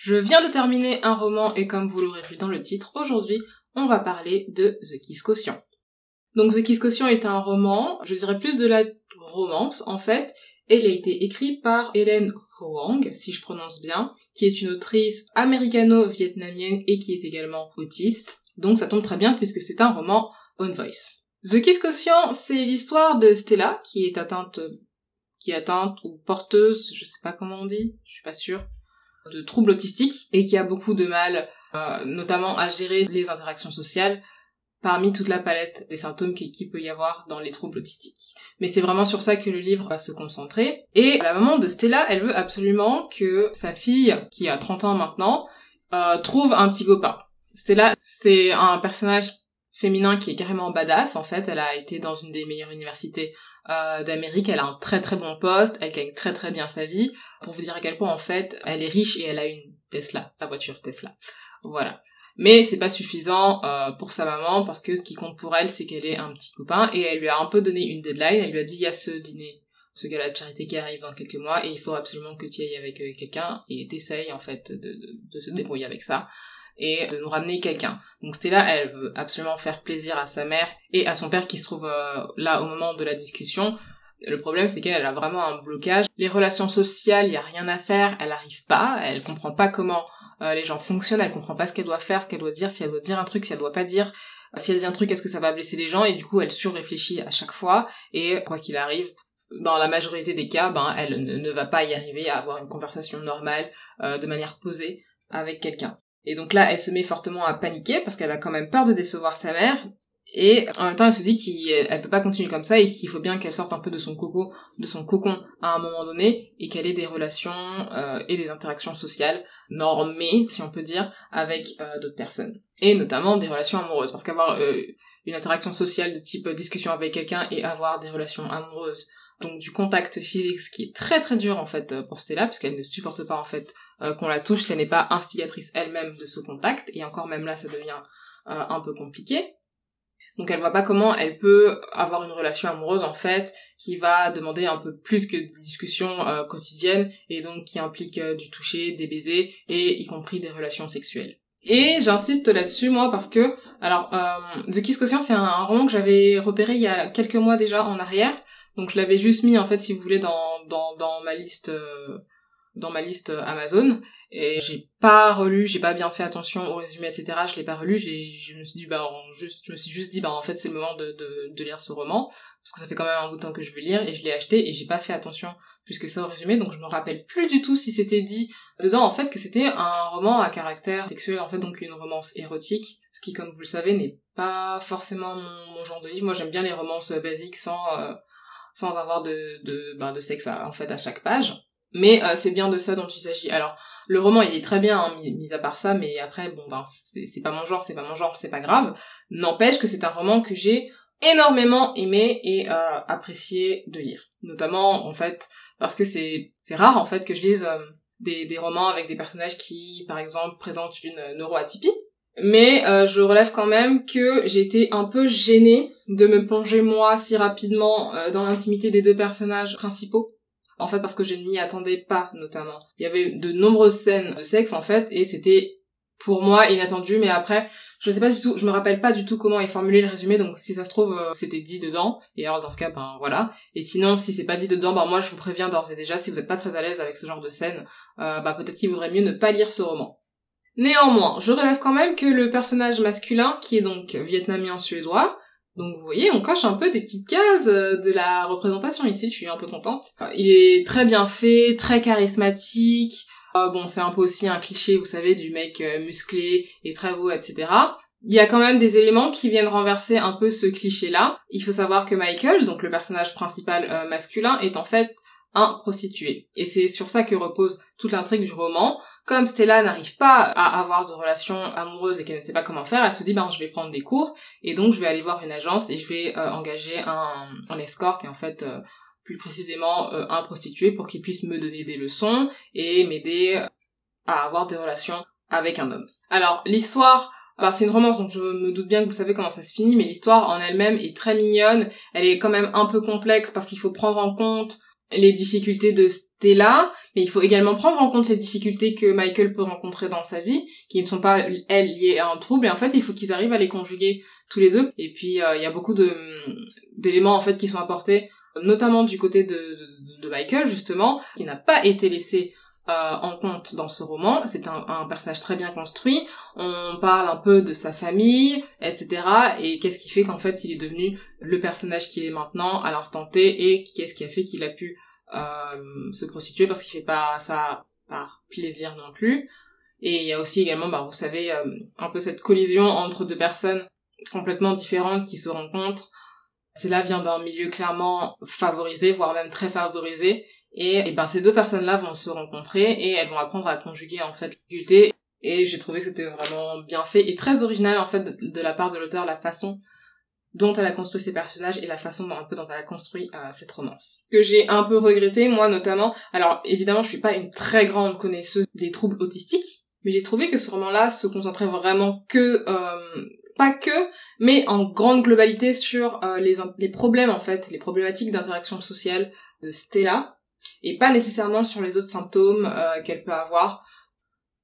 Je viens de terminer un roman et comme vous l'aurez vu dans le titre, aujourd'hui, on va parler de The Kiss Caution. Donc The Kiss Caution est un roman, je dirais plus de la romance en fait, et il a été écrit par Hélène Hoang, si je prononce bien, qui est une autrice américano-vietnamienne et qui est également autiste. Donc ça tombe très bien puisque c'est un roman on voice. The Kiss Caution, c'est l'histoire de Stella qui est atteinte qui atteinte ou porteuse, je sais pas comment on dit, je suis pas sûre, de troubles autistiques et qui a beaucoup de mal, euh, notamment à gérer les interactions sociales parmi toute la palette des symptômes qu'il peut y avoir dans les troubles autistiques. Mais c'est vraiment sur ça que le livre va se concentrer. Et la maman de Stella, elle veut absolument que sa fille, qui a 30 ans maintenant, euh, trouve un petit copain. Stella, c'est un personnage féminin qui est carrément badass en fait. Elle a été dans une des meilleures universités euh, d'Amérique. Elle a un très très bon poste. Elle gagne très très bien sa vie. Pour vous dire à quel point en fait elle est riche et elle a une Tesla, la voiture Tesla. Voilà. Mais c'est pas suffisant euh, pour sa maman parce que ce qui compte pour elle c'est qu'elle ait un petit copain et elle lui a un peu donné une deadline. Elle lui a dit il y a ce dîner, ce gala de charité qui arrive dans quelques mois et il faut absolument que tu ailles avec euh, quelqu'un et t'essayes en fait de se débrouiller avec ça et de nous ramener quelqu'un. Donc Stella, elle veut absolument faire plaisir à sa mère et à son père qui se trouve euh, là au moment de la discussion. Le problème, c'est qu'elle a vraiment un blocage. Les relations sociales, il y a rien à faire, elle arrive pas, elle comprend pas comment euh, les gens fonctionnent, elle comprend pas ce qu'elle doit faire, ce qu'elle doit dire, si elle doit dire un truc, si elle doit pas dire. Si elle dit un truc, est-ce que ça va blesser les gens? Et du coup, elle surréfléchit à chaque fois. Et quoi qu'il arrive, dans la majorité des cas, ben, elle ne, va pas y arriver à avoir une conversation normale, euh, de manière posée, avec quelqu'un. Et donc là, elle se met fortement à paniquer parce qu'elle a quand même peur de décevoir sa mère. Et en même temps, elle se dit qu'elle peut pas continuer comme ça et qu'il faut bien qu'elle sorte un peu de son coco, de son cocon à un moment donné et qu'elle ait des relations euh, et des interactions sociales normées, si on peut dire, avec euh, d'autres personnes. Et notamment des relations amoureuses. Parce qu'avoir euh, une interaction sociale de type discussion avec quelqu'un et avoir des relations amoureuses donc du contact physique, ce qui est très très dur en fait euh, pour Stella, puisqu'elle ne supporte pas en fait euh, qu'on la touche si elle n'est pas instigatrice elle-même de ce contact, et encore même là ça devient euh, un peu compliqué. Donc elle voit pas comment elle peut avoir une relation amoureuse en fait qui va demander un peu plus que des discussions quotidiennes et donc qui implique du toucher, des baisers et y compris des relations sexuelles. Et j'insiste là-dessus moi parce que alors The Kiss Quotient c'est un, un roman que j'avais repéré il y a quelques mois déjà en arrière donc je l'avais juste mis en fait si vous voulez dans dans, dans ma liste euh, dans ma liste Amazon. Et j'ai pas relu, j'ai pas bien fait attention au résumé etc. Je l'ai pas relu, j'ai je me suis dit bah juste je me suis juste dit bah en fait c'est le moment de, de, de lire ce roman. Parce que ça fait quand même un bout de temps que je veux lire et je l'ai acheté et j'ai pas fait attention plus que ça au résumé. Donc je me rappelle plus du tout si c'était dit dedans en fait que c'était un roman à caractère sexuel en fait donc une romance érotique. Ce qui comme vous le savez n'est pas forcément mon, genre de livre. Moi j'aime bien les romances basiques sans euh, sans avoir de, de, ben, de sexe à, en fait à chaque page. Mais euh, c'est bien de ça dont il s'agit. Alors, le roman, il est très bien, hein, mis, à part ça, mais après, bon, ben, c'est pas mon genre, c'est pas mon genre, c'est pas grave. N'empêche que c'est un roman que j'ai énormément aimé et euh, apprécié de lire. Notamment, en fait, parce que c'est rare, en fait, que je lise euh, des, des romans avec des personnages qui, par exemple, présentent une neuroatypie. Mais euh, je relève quand même que j'ai été un peu gênée de me plonger moi si rapidement euh, dans l'intimité des deux personnages principaux. En fait parce que je ne m'y attendais pas notamment. Il y avait de nombreuses scènes de sexe en fait et c'était pour moi inattendu mais après je sais pas du tout, je me rappelle pas du tout comment est formulé le résumé donc si ça se trouve euh, c'était dit dedans et alors dans ce cas ben voilà. Et sinon si c'est pas dit dedans ben moi je vous préviens d'ores et déjà si vous êtes pas très à l'aise avec ce genre de scène bah peut-être qu'il vaudrait mieux ne pas lire ce roman. Néanmoins, je relève quand même que le personnage masculin, qui est donc vietnamien suédois, donc vous voyez, on coche un peu des petites cases euh, de la représentation ici, je suis un peu contente. Euh, il est très bien fait, très charismatique. Euh, bon, c'est un peu aussi un cliché, vous savez, du mec musclé et très beau, etc. Il y a quand même des éléments qui viennent renverser un peu ce cliché-là. Il faut savoir que Michael, donc le personnage principal masculin, est en fait un prostitué. Et c'est sur ça que repose toute l'intrigue du roman. Comme Stella n'arrive pas à avoir de relations amoureuses et qu'elle ne sait pas comment faire, elle se dit ben je vais prendre des cours et donc je vais aller voir une agence et je vais euh, engager un, escorte et en fait euh, plus précisément euh, un prostitué pour qu'il puisse me donner des leçons et m'aider à avoir des relations avec un homme. Alors l'histoire bah, c'est une romance, donc je me doute bien que vous savez comment ça se finit, mais l'histoire en elle-même est très mignonne. Elle est quand même un peu complexe parce qu'il faut prendre en compte les difficultés de Stella, mais il faut également prendre en compte les difficultés que Michael peut rencontrer dans sa vie, qui ne sont pas, elles, liées à un trouble, et en fait, il faut qu'ils arrivent à les conjuguer tous les deux. Et puis, euh, il y a beaucoup de d'éléments, en fait, qui sont apportés, notamment du côté de, de, Michael, justement, qui n'a pas été laissé euh, en compte dans ce roman. C'est un, un, personnage très bien construit. On parle un peu de sa famille, etc. Et qu'est-ce qui fait qu'en fait il est devenu le personnage qu'il est maintenant à l'instant T et qu'est-ce qui a fait qu'il a pu se prostituer parce qu'il fait pas ça par plaisir non plus. Et il y a aussi également, bah, vous savez, euh, un peu cette collision entre deux personnes complètement différentes qui se rencontrent. Cela vient d'un milieu clairement favorisé, voire même très favorisé, et, ben ces deux personnes-là vont se rencontrer et elles vont apprendre à conjuguer en fait. Et j'ai trouvé que c'était vraiment bien fait et très original en fait de, la part de l'auteur la façon dont elle a construit ses personnages et la façon dont elle a construit euh, cette romance. Que j'ai un peu regretté, moi notamment. Alors évidemment, je suis pas une très grande connaisseuse des troubles autistiques, mais j'ai trouvé que ce roman-là se concentrait vraiment que, euh, pas que, mais en grande globalité sur euh, les, les problèmes en fait, les problématiques d'interaction sociale de Stella, et pas nécessairement sur les autres symptômes qu'elle peut avoir.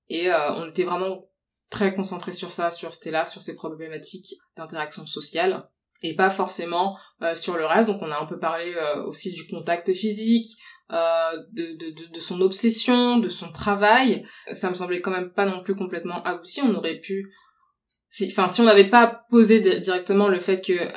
Et on était vraiment très concentré sur ça, sur Stella, sur ses problématiques d'interaction sociale, et pas forcément euh, sur le reste. Donc on a un peu parlé aussi du contact physique, de, de, de, son obsession, de son travail. Ça me semblait quand même pas non plus complètement abouti. On aurait pu enfin si on n'avait pas posé directement le fait que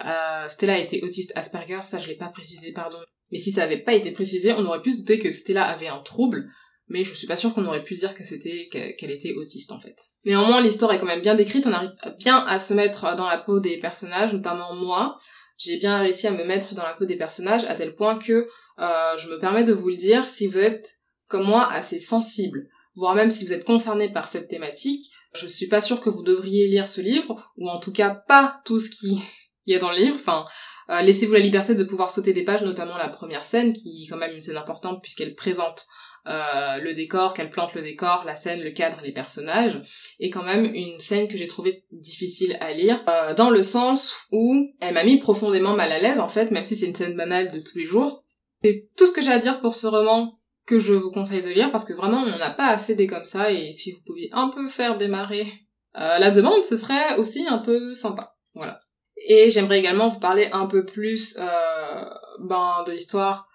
Stella était autiste Asperger, ça je l'ai pas précisé, pardon. Mais si ça avait pas été précisé, on aurait pu se douter que Stella avait un trouble, mais je suis pas sûre qu'on aurait pu dire que c'était qu'elle était autiste en fait. Néanmoins, l'histoire est quand même bien décrite, on arrive bien à se mettre dans la peau des personnages, notamment moi. J'ai bien réussi à me mettre dans la peau des personnages à tel point que euh, je me permets de vous le dire, si vous êtes comme moi assez sensible, voire même si vous êtes concerné par cette thématique, je suis pas sûre que vous devriez lire ce livre, ou en tout cas pas tout ce qui y a dans le livre. Enfin, euh, laissez-vous la liberté de pouvoir sauter des pages, notamment la première scène, qui est quand même une scène importante puisqu'elle présente euh, le décor, qu'elle plante le décor, la scène, le cadre, les personnages, et quand même une scène que j'ai trouvé difficile à lire, euh, dans le sens où elle m'a mis profondément mal à l'aise en fait, même si c'est une scène banale de tous les jours. C'est tout ce que j'ai à dire pour ce roman que je vous conseille de lire, parce que vraiment on n'a pas assez des comme ça, et si vous pouviez un peu faire démarrer la demande, ce serait aussi un peu sympa. Voilà. Et j'aimerais également vous parler un peu plus euh, ben, de l'histoire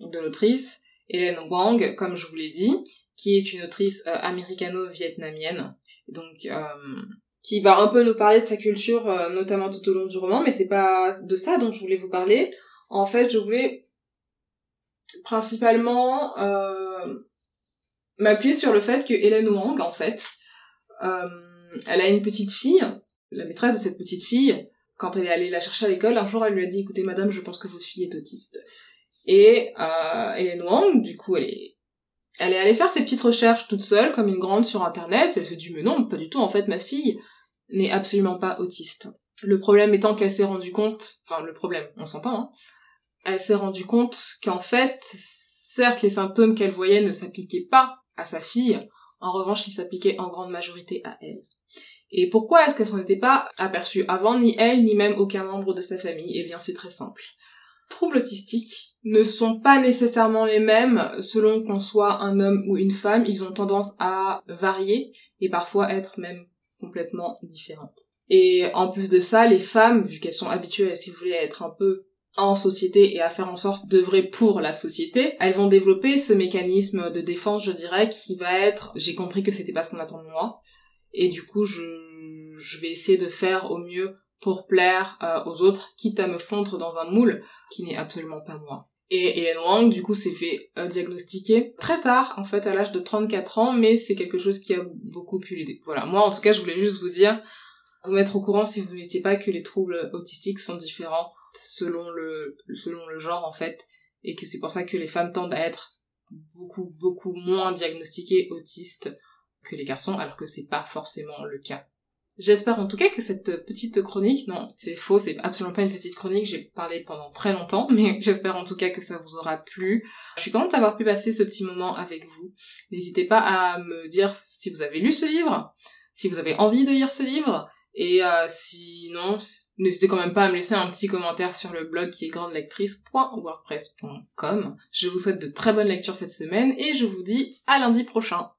de l'autrice, Hélène Wang, comme je vous l'ai dit, qui est une autrice euh, américano-vietnamienne, donc euh, qui va un peu nous parler de sa culture, euh, notamment tout au long du roman, mais c'est pas de ça dont je voulais vous parler. En fait, je voulais principalement m'appuyer sur le fait que Hélène Wang, en fait, elle a une petite fille, la maîtresse de cette petite fille, quand elle est allée la chercher à l'école, un jour elle lui a dit écoutez madame, je pense que votre fille est autiste. Et euh, Hélène Wang, du coup, elle est, elle est allée faire ses petites recherches toute seule, comme une grande sur internet, et elle s'est dit mais non, pas du tout, en fait ma fille n'est absolument pas autiste. Le problème étant qu'elle s'est rendue compte, enfin le problème, on s'entend, hein, elle s'est rendue compte qu'en fait, certes les symptômes qu'elle voyait ne s'appliquaient pas à sa fille, en revanche ils s'appliquaient en grande majorité à elle. Et pourquoi est-ce qu'elle s'en était pas aperçue avant, ni elle, ni même aucun membre de sa famille? Eh bien, c'est très simple. Troubles autistiques ne sont pas nécessairement les mêmes selon qu'on soit un homme ou une femme, ils ont tendance à varier et parfois être même complètement différents. Et en plus de ça, les femmes, vu qu'elles sont habituées, si vous voulez, à être un peu en société et à faire en sorte d'œuvrer pour la société, elles vont développer ce mécanisme de défense, je dirais, qui va être j'ai compris que c'était pas ce qu'on attend de moi, et du coup je, je vais essayer de faire au mieux pour plaire euh, aux autres, quitte à me fondre dans un moule qui n'est absolument pas moi. Et Hélène Wang, du coup, s'est fait euh, diagnostiquer très tard, en fait, à l'âge de 34 ans, mais c'est quelque chose qui a beaucoup pu l'aider. Voilà, moi, en tout cas, je voulais juste vous dire, vous mettre au courant si vous n'étiez pas que les troubles autistiques sont différents selon le, selon le genre, en fait, et que c'est pour ça que les femmes tendent à être beaucoup, beaucoup moins diagnostiquées autistes que les garçons, alors que c'est pas forcément le cas. J'espère en tout cas que cette petite chronique, non, c'est faux, c'est absolument pas une petite chronique, j'ai parlé pendant très longtemps, mais j'espère en tout cas que ça vous aura plu. Je suis contente d'avoir pu passer ce petit moment avec vous. N'hésitez pas à me dire si vous avez lu ce livre, si vous avez envie de lire ce livre, Et euh, sinon, n'hésitez quand même pas à me laisser un petit commentaire sur le blog qui est grandelectrice.wordpress.com. Je vous souhaite de très bonnes lectures cette semaine et je vous dis à lundi prochain.